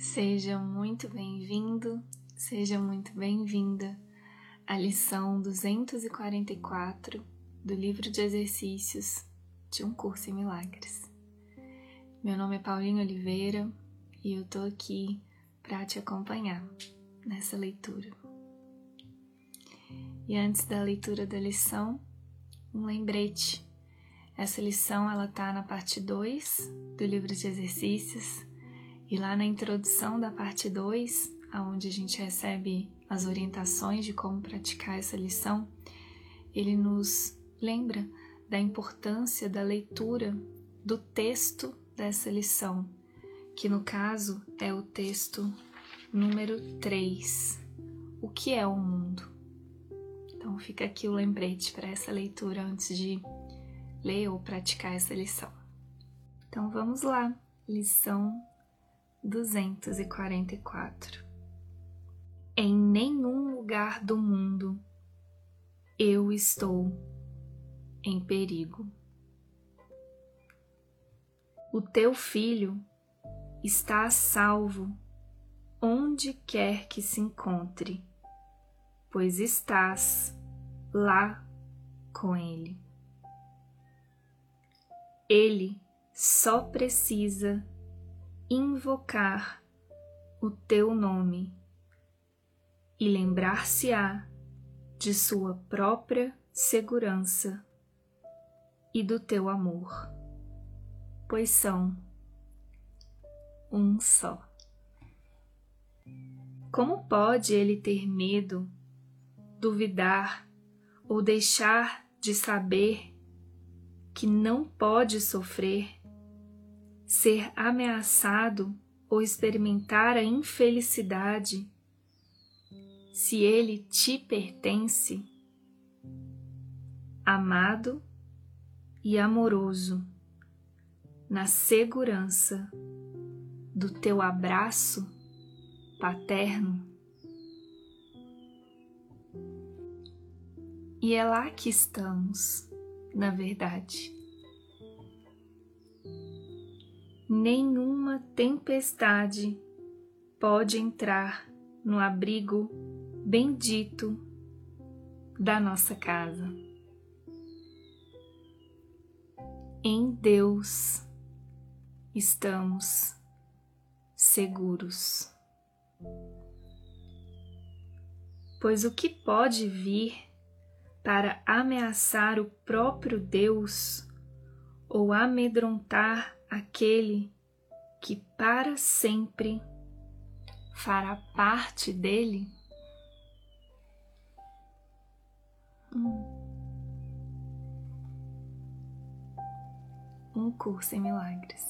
Seja muito bem-vindo, seja muito bem-vinda à lição 244 do livro de exercícios de um curso em milagres. Meu nome é Paulinho Oliveira e eu tô aqui para te acompanhar nessa leitura. E antes da leitura da lição, um lembrete. Essa lição ela tá na parte 2 do livro de exercícios e lá na introdução da parte 2, onde a gente recebe as orientações de como praticar essa lição, ele nos lembra da importância da leitura do texto dessa lição, que no caso é o texto número 3. O que é o mundo? Então fica aqui o lembrete para essa leitura antes de ler ou praticar essa lição. Então vamos lá, lição 244. Em nenhum lugar do mundo eu estou em perigo. O teu filho está a salvo onde quer que se encontre, pois estás lá com ele. Ele só precisa invocar o teu nome e lembrar-se-á de sua própria segurança e do teu amor, pois são um só. Como pode ele ter medo, duvidar ou deixar de saber que não pode sofrer ser ameaçado ou experimentar a infelicidade, se ele te pertence, amado e amoroso, na segurança do teu abraço paterno. E é lá que estamos, na verdade. Nenhuma tempestade pode entrar no abrigo bendito da nossa casa. Em Deus estamos seguros. Pois o que pode vir para ameaçar o próprio Deus ou amedrontar aquele que para sempre fará parte dele? Hum. Um curso em milagres.